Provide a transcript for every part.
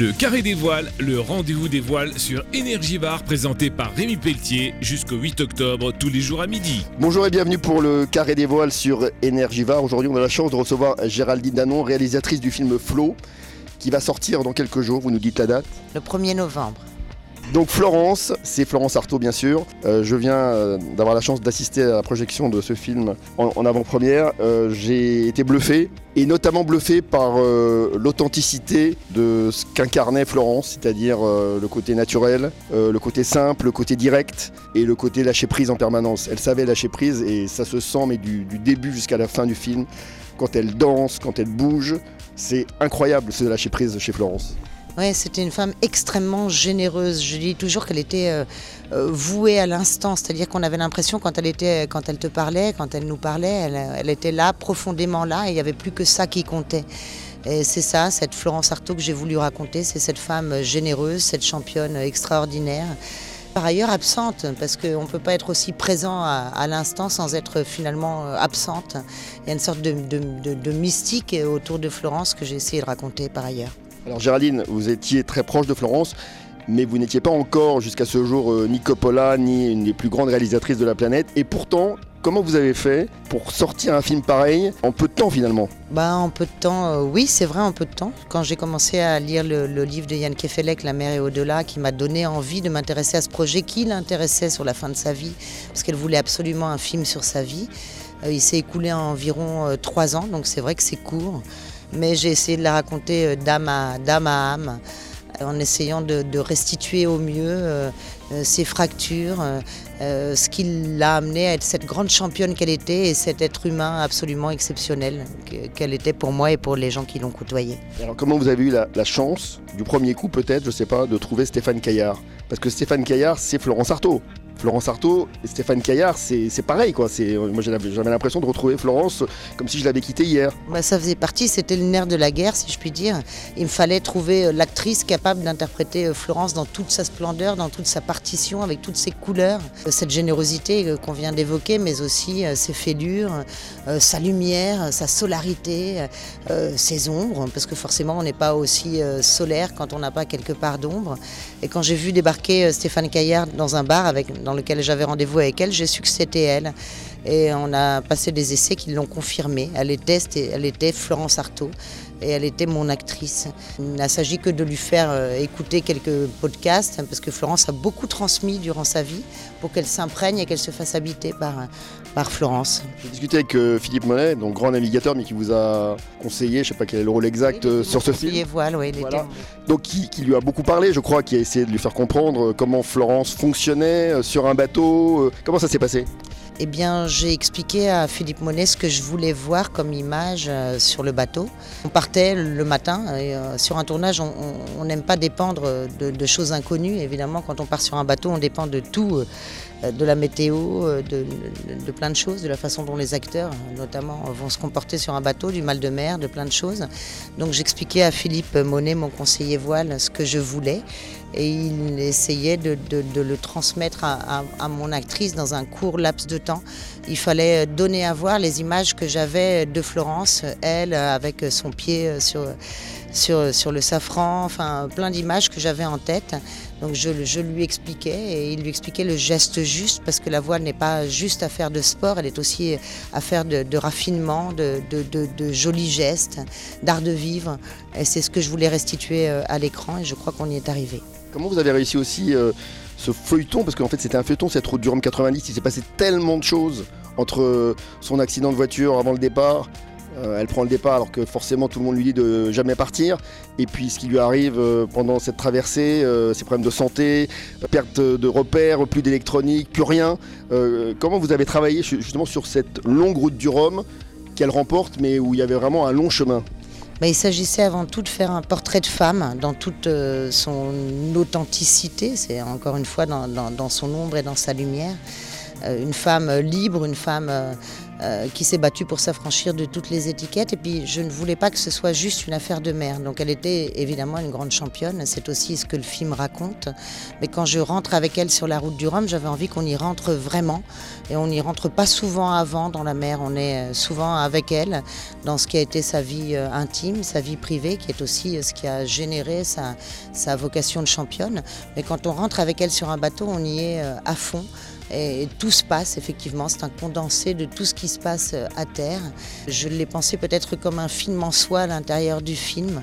Le Carré des Voiles, le rendez-vous des voiles sur Énergie Bar, présenté par Rémi Pelletier jusqu'au 8 octobre, tous les jours à midi. Bonjour et bienvenue pour le Carré des Voiles sur Énergie Var. Aujourd'hui, on a la chance de recevoir Géraldine Danon, réalisatrice du film Flo, qui va sortir dans quelques jours. Vous nous dites la date Le 1er novembre. Donc Florence, c'est Florence Artaud bien sûr. Euh, je viens euh, d'avoir la chance d'assister à la projection de ce film en, avant-première. Euh, J'ai été bluffé, et notamment bluffé par l'authenticité de ce qu'incarnait Florence, c'est-à-dire le côté naturel, le côté simple, le côté direct et le côté lâcher prise en permanence. Elle savait lâcher prise et ça se sent, mais du, du début jusqu'à la fin du film, quand elle danse, quand elle bouge, c'est incroyable ce lâcher prise chez Florence. Oui, c'était une femme extrêmement généreuse. Je dis toujours qu'elle était euh, euh, vouée à l'instant, c'est-à-dire qu'on avait l'impression quand elle était, quand elle te parlait, quand elle nous parlait, elle, était là, profondément là, et il n'y avait plus que ça qui comptait. Et c'est ça, cette Florence Artaud que j'ai voulu raconter, c'est cette femme généreuse, cette championne extraordinaire. Par ailleurs absente, parce qu'on ne peut pas être aussi présent à, l'instant sans être finalement euh, absente. Il y a une sorte de mystique autour de Florence que j'ai essayé de raconter par ailleurs. Alors Géraldine, vous étiez très proche de Florence, mais vous n'étiez pas encore jusqu'à ce jour euh, ni Coppola, ni une des plus grandes réalisatrices de la planète. Et pourtant, comment vous avez fait pour sortir un film pareil en peu de temps finalement? Bah, En peu de temps, euh, oui, c'est vrai, en peu de temps. Quand j'ai commencé à lire le, livre de Yann Kefelec, La mer et au-delà, qui m'a donné envie de m'intéresser à ce projet qui l'intéressait sur la fin de sa vie, parce qu'elle voulait absolument un film sur sa vie. Euh, il s'est écoulé en environ trois ans, donc c'est vrai que c'est court mais j'ai essayé de la raconter euh, d'âme à, âme, en essayant de, restituer au mieux euh, ses fractures, euh, ce qui l'a amenée à être cette grande championne qu'elle était et cet être humain absolument exceptionnel qu'elle était pour moi et pour les gens qui l'ont côtoyée. Alors comment vous avez eu la, chance, du premier coup peut-être, je sais pas, de trouver Stéphane Caillard? Parce que Stéphane Caillard, c'est Florence Artaud. Florence Artaud et Stéphane Caillard, c'est pareil quoi. Moi j'avais l'impression de retrouver Florence comme si je l'avais quittée hier. Bah, ça faisait partie, c'était le nerf de la guerre si je puis dire. Il me fallait trouver l'actrice capable d'interpréter Florence dans toute sa splendeur, dans toute sa partition, avec toutes ses couleurs. Cette générosité qu'on vient d'évoquer, mais aussi ses fêlures, sa lumière, sa solarité, ses ombres, parce que forcément on n'est pas aussi solaire quand on n'a pas quelque part d'ombre. Et quand j'ai vu débarquer Stéphane Caillard dans un bar avec lequel j'avais rendez-vous avec elle, j'ai su c'était elle. Et on a passé des essais qui l'ont confirmé. Elle elle était Florence Artaud et elle était mon actrice. Il n'a s'agit que de lui faire écouter quelques podcasts parce que Florence a beaucoup transmis durant sa vie pour qu'elle s'imprègne et qu'elle se fasse habiter par, par Florence. J'ai discuté avec euh, Philippe Monet, donc grand navigateur, mais qui vous a conseillé, je ne sais pas quel est le rôle exact oui, sur ce film. Voile, oui, voilà. Donc qui, qui, lui a beaucoup parlé, je crois, qui a essayé de lui faire comprendre comment Florence fonctionnait sur un bateau. Comment ça s'est passé? Eh bien, j'ai expliqué à Philippe Monet ce que je voulais voir comme image euh, sur le bateau. On partait le matin euh, sur un tournage, on n'aime pas dépendre de, de, choses inconnues. Évidemment, quand on part sur un bateau, on dépend de tout, euh, de la météo, de, de, plein de choses, de la façon dont les acteurs, notamment, vont se comporter sur un bateau, du mal de mer, de plein de choses. Donc, j'expliquais à Philippe Monet, mon conseiller voile, ce que je voulais et il essayait de, le transmettre à, mon actrice dans un court laps de temps. Il fallait donner à voir les images que j'avais de Florence, elle avec son pied sur, sur, sur le safran, enfin plein d'images que j'avais en tête. Donc je, je, lui expliquais et il lui expliquait le geste juste parce que la voile n'est pas juste affaire de sport, elle est aussi affaire de, de raffinement, de, de, jolis gestes, d'art de vivre. Et c'est ce que je voulais restituer à l'écran et je crois qu'on y est arrivé. Comment vous avez réussi aussi euh, ce feuilleton? Parce qu'en fait c'était un feuilleton, cette route du Rhum 90, il s'est passé tellement de choses entre son accident de voiture avant le départ, euh, elle prend le départ alors que forcément tout le monde lui dit de jamais partir. Et puis ce qui lui arrive euh, pendant cette traversée, euh, ses problèmes de santé, perte de repères, plus d'électronique, plus rien. Euh, comment vous avez travaillé justement sur cette longue route du Rhum qu'elle remporte mais où il y avait vraiment un long chemin? Bah, il s'agissait avant tout de faire un portrait de femme dans toute euh, son authenticité, c'est encore une fois dans, son ombre et dans sa lumière. Euh, une femme libre, une femme euh, euh, qui s'est battue pour s'affranchir de toutes les étiquettes. Et puis je ne voulais pas que ce soit juste une affaire de mère. Donc elle était évidemment une grande championne, c'est aussi ce que le film raconte. Mais quand je rentre avec elle sur la route du Rhum, j'avais envie qu'on y rentre vraiment. Et on n'y rentre pas souvent avant dans la mer, on est souvent avec elle dans ce qui a été sa vie intime, sa vie privée, qui est aussi ce qui a généré sa vocation de championne. Mais quand on rentre avec elle sur un bateau, on y est à fond. Et tout se passe, effectivement, c'est un condensé de tout ce qui se passe euh, à terre. Je l'ai pensé peut-être comme un film en soi à l'intérieur du film,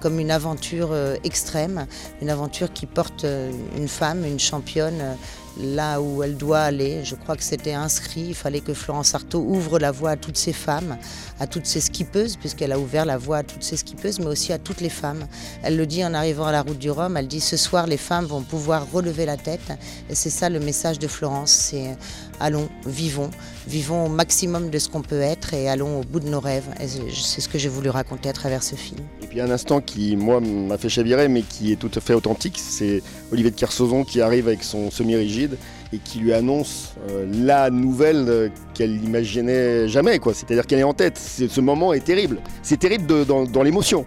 comme une aventure euh, extrême, une aventure qui porte euh, une femme, une championne, là où elle doit aller. Je crois que c'était inscrit, il fallait que Florence Artaud ouvre la voie à toutes ces femmes, à toutes ces skippeuses, puisqu'elle a ouvert la voie à toutes ces skippeuses, mais aussi à toutes les femmes. Elle le dit en arrivant à la route du Rhum, elle dit ce soir les femmes vont pouvoir relever la tête. Et c'est ça le message de Florence, c'est allons, vivons, vivons au maximum de ce qu'on peut être et allons au bout de nos rêves. c'est ce que j'ai voulu raconter à travers ce film. Et puis un instant qui, moi, m'a fait chavirer, mais qui est tout à fait authentique, c'est Olivier de Kersauzon qui arrive avec son semi-rigide et qui lui annonce euh, la nouvelle euh, qu'elle n'imaginait jamais. C'est-à-dire qu'elle est en tête. ce moment est terrible. C'est terrible dans, l'émotion.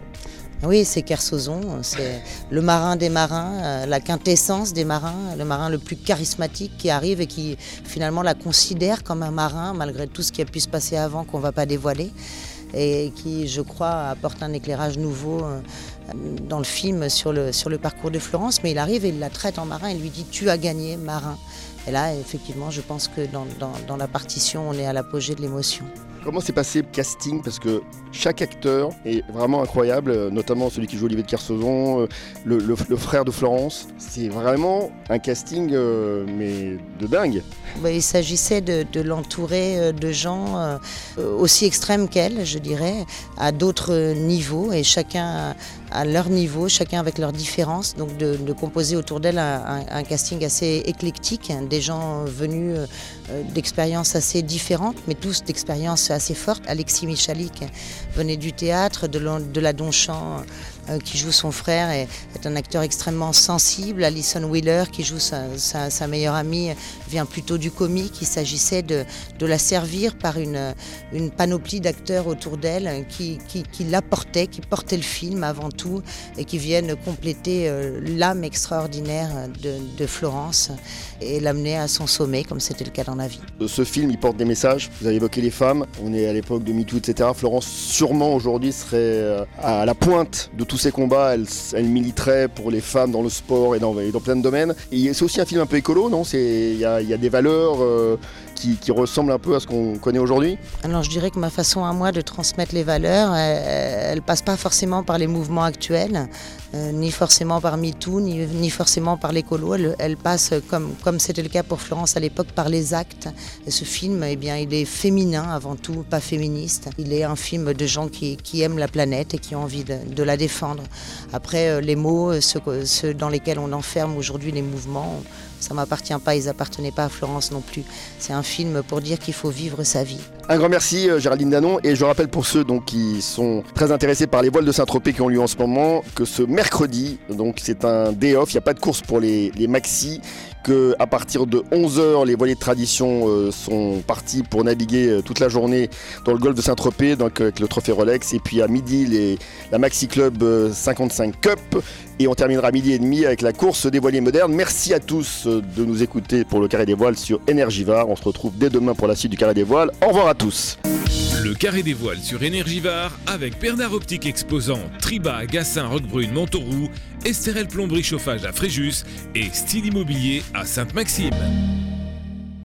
Oui, c'est Kersozon, c'est le marin des marins, euh, la quintessence des marins, le marin le plus charismatique qui arrive et qui finalement la considère comme un marin malgré tout ce qui a pu se passer avant qu'on ne va pas dévoiler et qui, je crois, apporte un éclairage nouveau dans le film sur le, sur le parcours de Florence. Mais il arrive et il la traite en marin et lui dit Tu as gagné, marin. Et là, effectivement, je pense que dans, la partition, on est à l'apogée de l'émotion. Comment s'est passé le casting? Parce que chaque acteur est vraiment incroyable, notamment celui qui joue Olivier de Kersauzon, euh, le, frère de Florence. C'est vraiment un casting, euh, mais de dingue. Bah, il s'agissait de, l'entourer euh, de gens aussi extrêmes qu'elle, je dirais, à d'autres niveaux, et chacun à leur niveau, chacun avec leurs différences, donc de, composer autour d'elle un, casting assez éclectique, des gens venus d'expériences assez différentes, mais tous d'expériences assez fortes. Alexis Michalik venait du théâtre, de, de la Donchamp euh, qui joue son frère, est, un acteur extrêmement sensible. Alison Wheeler, qui joue sa, meilleure amie, vient plutôt du comique. Il s'agissait de, la servir par une, panoplie d'acteurs autour d'elle qui, qui, qui l'apportaient, qui portaient le film avant tout et qui viennent compléter euh, l'âme extraordinaire de, Florence et l'amener à son sommet, comme c'était le cas dans la vie. Ce film, il porte des messages. Vous avez évoqué les femmes. On est à l'époque de MeToo, etc. Florence, sûrement aujourd'hui, serait euh, à la pointe de tout ces combats, elle, militerait pour les femmes dans le sport et dans, plein de domaines. Et c'est aussi un film un peu écolo, non? Il y a, des valeurs qui, ressemblent un peu à ce qu'on connaît aujourd'hui Alors je dirais que ma façon à moi de transmettre les valeurs, elle, ne passe pas forcément par les mouvements actuels, euh, ni forcément par MeToo, ni, forcément par l'écolo. Elle, passe, comme, c'était le cas pour Florence à l'époque, par les actes. Ce film, eh bien, il est féminin avant tout, pas féministe. Il est un film de gens qui, aiment la planète et qui ont envie de la défendre. Après, euh, les mots, euh, ceux, dans lesquels on enferme aujourd'hui les mouvements, ça m'appartient pas, ils appartenaient pas à Florence non plus. C'est un film pour dire qu'il faut vivre sa vie. Un grand merci euh, Géraldine Danon et je rappelle pour ceux qui sont très intéressés par les voiles de Saint-Tropez qui ont lieu en ce moment que ce mercredi, donc c'est un day off, il n'y a pas de course pour les, les maxi, à partir de 11h les voiliers de tradition sont partis pour naviguer toute la journée dans le golfe de Saint-Tropez donc avec le trophée Rolex et puis à midi les, la Maxi Club 55 Cup. Et on terminera à midi et demi avec la course des voiliers modernes. Merci à tous de nous écouter pour le Carré des Voiles sur Energivar. On se retrouve dès demain pour la suite du Carré des Voiles. Au revoir à tous. Le Carré des Voiles sur Energivar avec Bernard Optique Exposant, Triba, Gassin, Roquebrune, Montauroux, Esterel Plomberie Chauffage à Fréjus et Style Immobilier à Sainte-Maxime.